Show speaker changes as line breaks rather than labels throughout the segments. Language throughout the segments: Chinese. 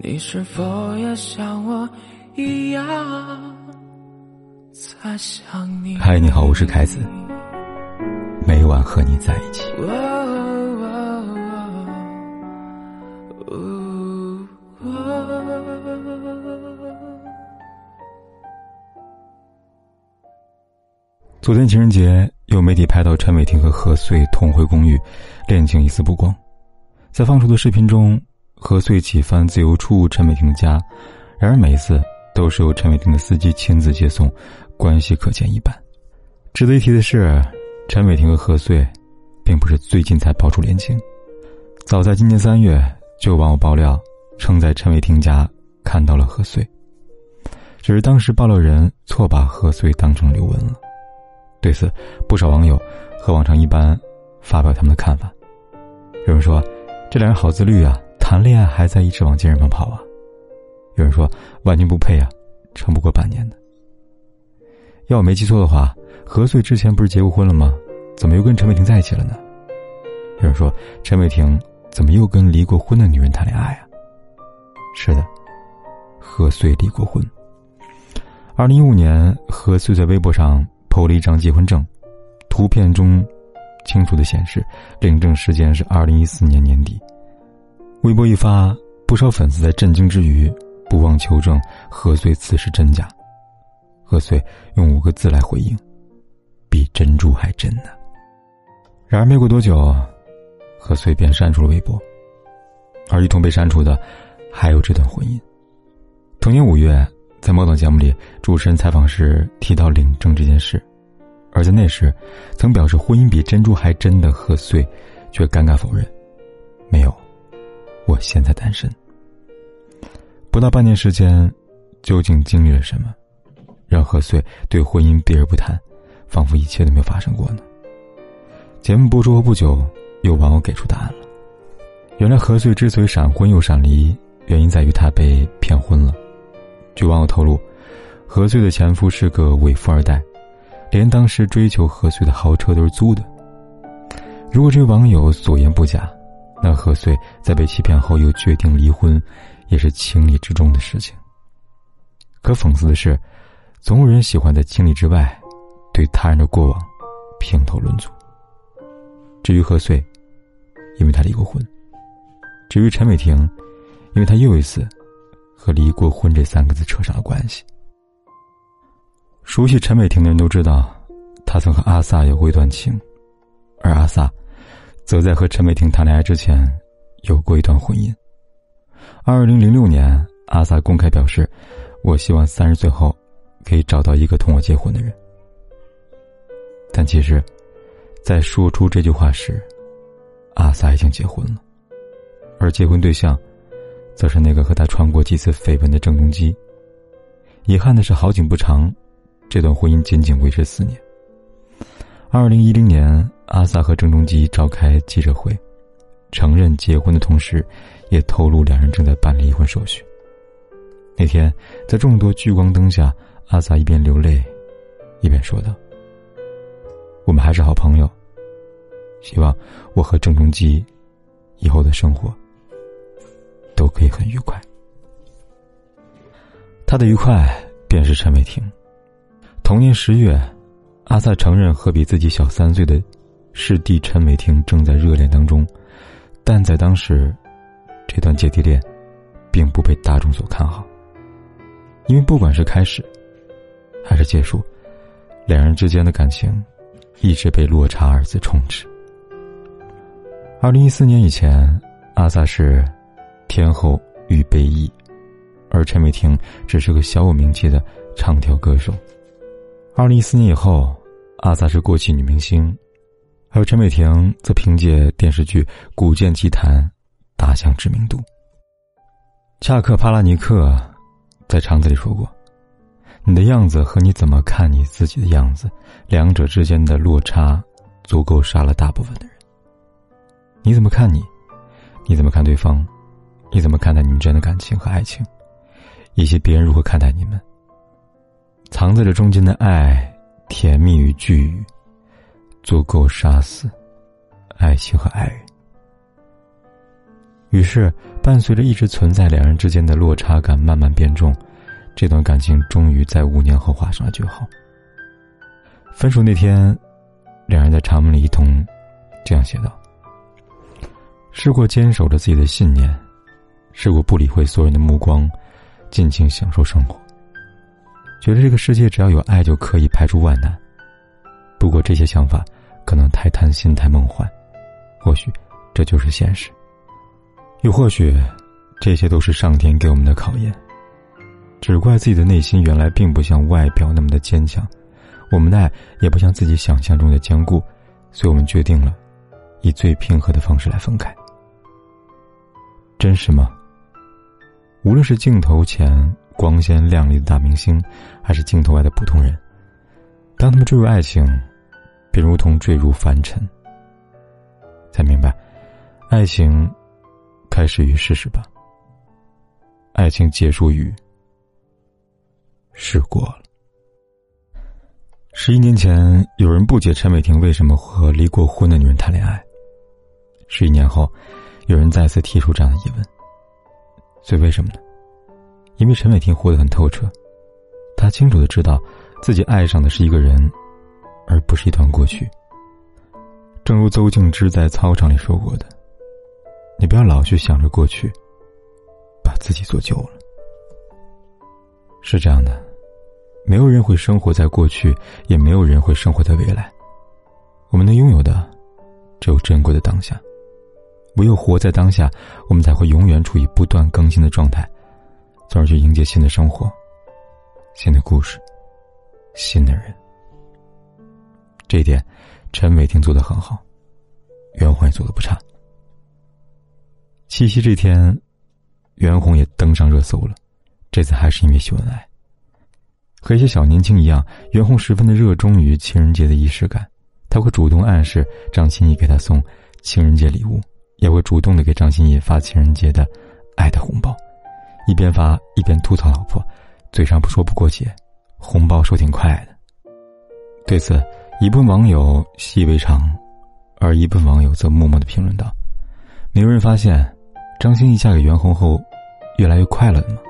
你是否也像我一样在想你？
嗨，你好，我是凯子。每晚和你在一起。昨天情人节，有媒体拍到陈伟霆和何穗同回公寓，恋情一丝不光。在放出的视频中。何穗几番自由出入陈伟霆家，然而每一次都是由陈伟霆的司机亲自接送，关系可见一斑。值得一提的是，陈伟霆和何穗，并不是最近才爆出恋情，早在今年三月就有网友爆料称在陈伟霆家看到了何穗，只是当时爆料人错把何穗当成刘雯了。对此，不少网友和往常一般发表他们的看法。有人说：“这两人好自律啊。”谈恋爱还在一直往健身房跑啊！有人说完全不配啊，撑不过半年的。要我没记错的话，何穗之前不是结过婚了吗？怎么又跟陈伟霆在一起了呢？有人说陈伟霆怎么又跟离过婚的女人谈恋爱啊？是的，何穗离过婚。二零一五年，何穗在微博上 PO 了一张结婚证，图片中清楚的显示领证时间是二零一四年年底。微博一发，不少粉丝在震惊之余，不忘求证何穗此事真假。何穗用五个字来回应：“比珍珠还真呢。”然而没过多久，何穗便删除了微博，而一同被删除的，还有这段婚姻。同年五月，在某档节目里，主持人采访时提到领证这件事，而在那时，曾表示婚姻比珍珠还真的何穗，却尴尬否认：“没有。”我现在单身。不到半年时间，究竟经历了什么，让何穗对婚姻避而不谈，仿佛一切都没有发生过呢？节目播出后不久，有网友给出答案了。原来何穗之所以闪婚又闪离，原因在于她被骗婚了。据网友透露，何穗的前夫是个伪富二代，连当时追求何穗的豪车都是租的。如果这位网友所言不假。那何穗在被欺骗后又决定离婚，也是情理之中的事情。可讽刺的是，总有人喜欢在情理之外，对他人的过往评头论足。至于何穗，因为他离过婚；至于陈伟霆，因为他又一次和“离过婚”这三个字扯上了关系。熟悉陈伟霆的人都知道，他曾和阿 sa 有过一段情，而阿 sa。则在和陈伟霆谈恋爱之前，有过一段婚姻。二零零六年，阿 sa 公开表示：“我希望三十岁后，可以找到一个同我结婚的人。”但其实，在说出这句话时，阿 sa 已经结婚了，而结婚对象，则是那个和他传过几次绯闻的郑中基。遗憾的是，好景不长，这段婚姻仅仅维持四年。二零一零年。阿萨和郑中基召开记者会，承认结婚的同时，也透露两人正在办离婚手续。那天，在众多聚光灯下，阿萨一边流泪，一边说道：“我们还是好朋友，希望我和郑中基以后的生活都可以很愉快。”他的愉快便是陈伟霆。同年十月，阿萨承认和比自己小三岁的。师弟陈伟霆正在热恋当中，但在当时，这段姐弟恋，并不被大众所看好。因为不管是开始，还是结束，两人之间的感情，一直被“落差”二字充斥。二零一四年以前，阿 sa 是天后与备役，而陈伟霆只是个小有名气的唱跳歌手。二零一四年以后，阿 sa 是过气女明星。而陈伟霆则凭借电视剧《古剑奇谭》打响知名度。恰克·帕拉尼克在肠子里说过：“你的样子和你怎么看你自己的样子，两者之间的落差，足够杀了大部分的人。你怎么看你？你怎么看对方？你怎么看待你们之间的感情和爱情？以及别人如何看待你们？藏在这中间的爱、甜蜜与巨语。”足够杀死爱情和爱人。于是，伴随着一直存在两人之间的落差感慢慢变重，这段感情终于在五年后画上了句号。分手那天，两人在长门里一同这样写道：“试过坚守着自己的信念，试过不理会所有人的目光，尽情享受生活。觉得这个世界只要有爱就可以排除万难。不过这些想法可能太贪心、太梦幻，或许这就是现实。”又或许，这些都是上天给我们的考验。只怪自己的内心原来并不像外表那么的坚强，我们的爱也不像自己想象中的坚固，所以我们决定了以最平和的方式来分开。真实吗？无论是镜头前光鲜亮丽的大明星，还是镜头外的普通人，当他们坠入爱情，便如同坠入凡尘。才明白，爱情。开始于事实吧。爱情结束于试过了。十一年前，有人不解陈伟霆为什么和离过婚的女人谈恋爱。十一年后，有人再次提出这样的疑问。所以，为什么呢？因为陈伟霆活得很透彻，他清楚的知道自己爱上的是一个人，而不是一段过去。正如邹静之在操场里说过的。你不要老去想着过去，把自己做旧了。是这样的，没有人会生活在过去，也没有人会生活在未来。我们能拥有的，只有珍贵的当下。唯有活在当下，我们才会永远处于不断更新的状态，从而去迎接新的生活、新的故事、新的人。这一点，陈伟霆做的很好，袁弘也做的不差。七夕这天，袁弘也登上热搜了。这次还是因为秀恩爱。和一些小年轻一样，袁弘十分的热衷于情人节的仪式感。他会主动暗示张歆艺给他送情人节礼物，也会主动的给张歆艺发情人节的爱的红包，一边发一边吐槽老婆，嘴上不说不过节，红包收挺快的。对此，一部分网友习以为常，而一部分网友则默默的评论道：“没有人发现。”张歆艺嫁给袁弘后，越来越快乐了吗？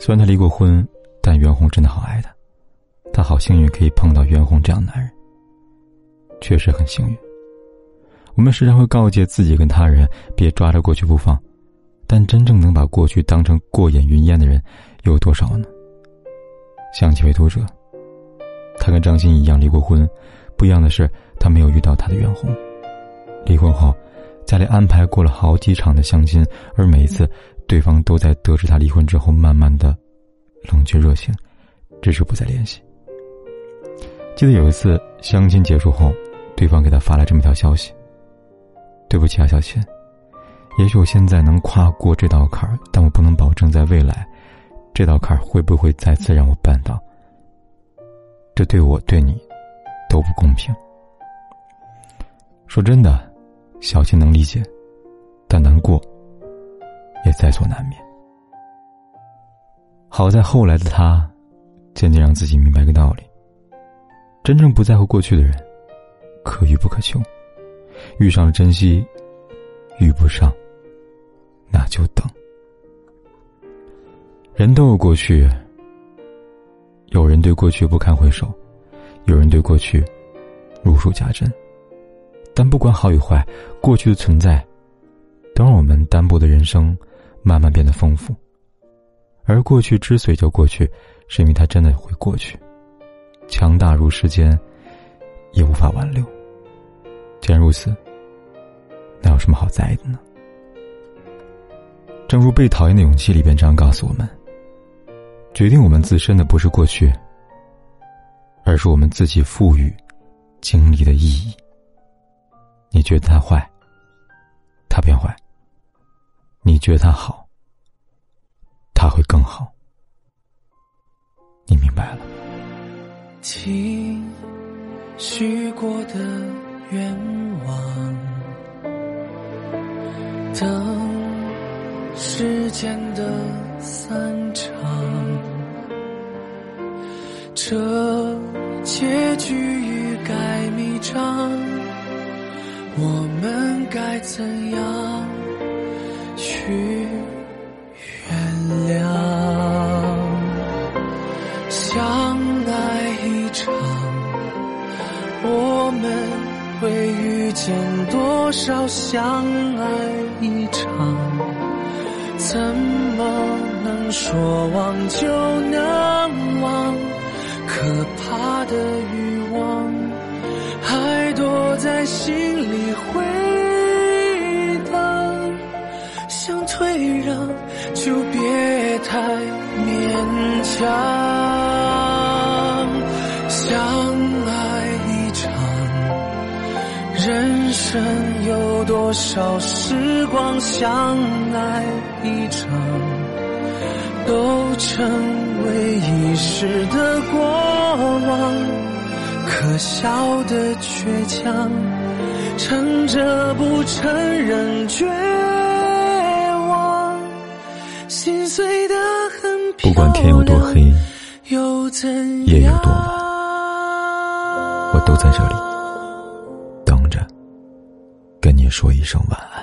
虽然他离过婚，但袁弘真的好爱她，他好幸运可以碰到袁弘这样的男人。确实很幸运。我们时常会告诫自己跟他人别抓着过去不放，但真正能把过去当成过眼云烟的人有多少呢？想起位读者，他跟张欣一样离过婚，不一样的是他没有遇到他的袁弘。离婚后。家里安排过了好几场的相亲，而每一次，对方都在得知他离婚之后，慢慢的冷却热情，只是不再联系。记得有一次相亲结束后，对方给他发来这么一条消息：“对不起啊，小琴，也许我现在能跨过这道坎儿，但我不能保证在未来，这道坎会不会再次让我绊倒。这对我对你都不公平。”说真的。小青能理解，但难过也在所难免。好在后来的他，渐渐让自己明白个道理：真正不在乎过去的人，可遇不可求。遇上了珍惜，遇不上，那就等。人都有过去，有人对过去不堪回首，有人对过去如数家珍。但不管好与坏，过去的存在，都让我们单薄的人生慢慢变得丰富。而过去之所以叫过去，是因为它真的会过去，强大如时间，也无法挽留。既然如此，那有什么好在意的呢？正如《被讨厌的勇气》里边这样告诉我们：决定我们自身的不是过去，而是我们自己赋予经历的意义。你觉得他坏，他变坏；你觉得他好，他会更好。你明白了？
请许过的愿望，等时间的散场，这结局欲盖弥彰。我们该怎样去原谅。相爱一场，我们会遇见多少相爱一场？怎么能说忘就能忘？可怕的欲望还躲在心里回荡，想退让就别太勉强。生有多少时光？相爱一场，都成为一时的过往。可笑的倔强，撑着不承认绝望，心碎的很
不管天有多黑，
又怎
夜有多晚，我都在这里跟你说一声晚安。